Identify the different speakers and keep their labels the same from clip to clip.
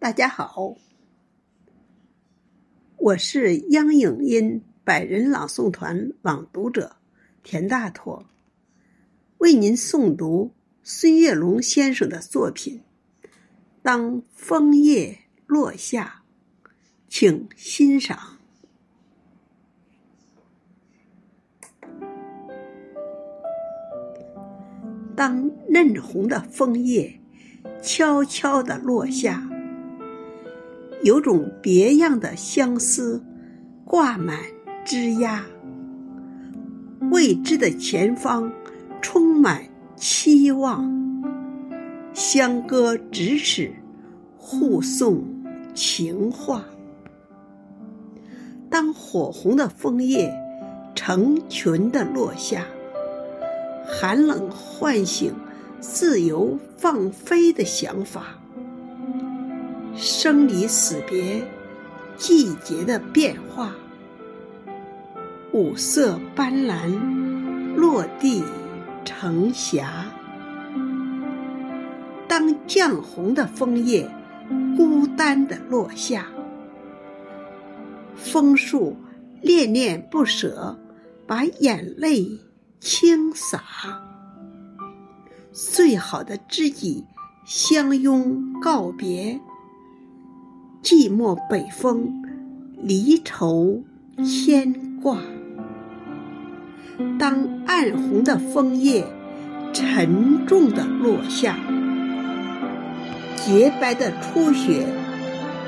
Speaker 1: 大家好，我是央影音百人朗诵团朗读者田大托，为您诵读孙月龙先生的作品《当枫叶落下》，请欣赏。当嫩红的枫叶悄悄地落下。有种别样的相思，挂满枝桠。未知的前方，充满期望。相隔咫尺，互送情话。当火红的枫叶成群的落下，寒冷唤醒自由放飞的想法。生离死别，季节的变化，五色斑斓，落地成霞。当绛红的枫叶孤单的落下，枫树恋恋不舍，把眼泪倾洒。最好的知己相拥告别。寂寞北风，离愁牵挂。当暗红的枫叶沉重的落下，洁白的初雪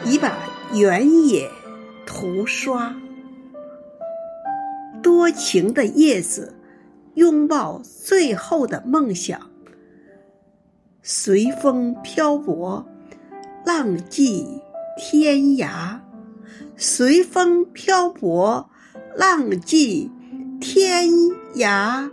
Speaker 1: 已把原野涂刷。多情的叶子拥抱最后的梦想，随风漂泊，浪迹。天涯，随风漂泊，浪迹天涯。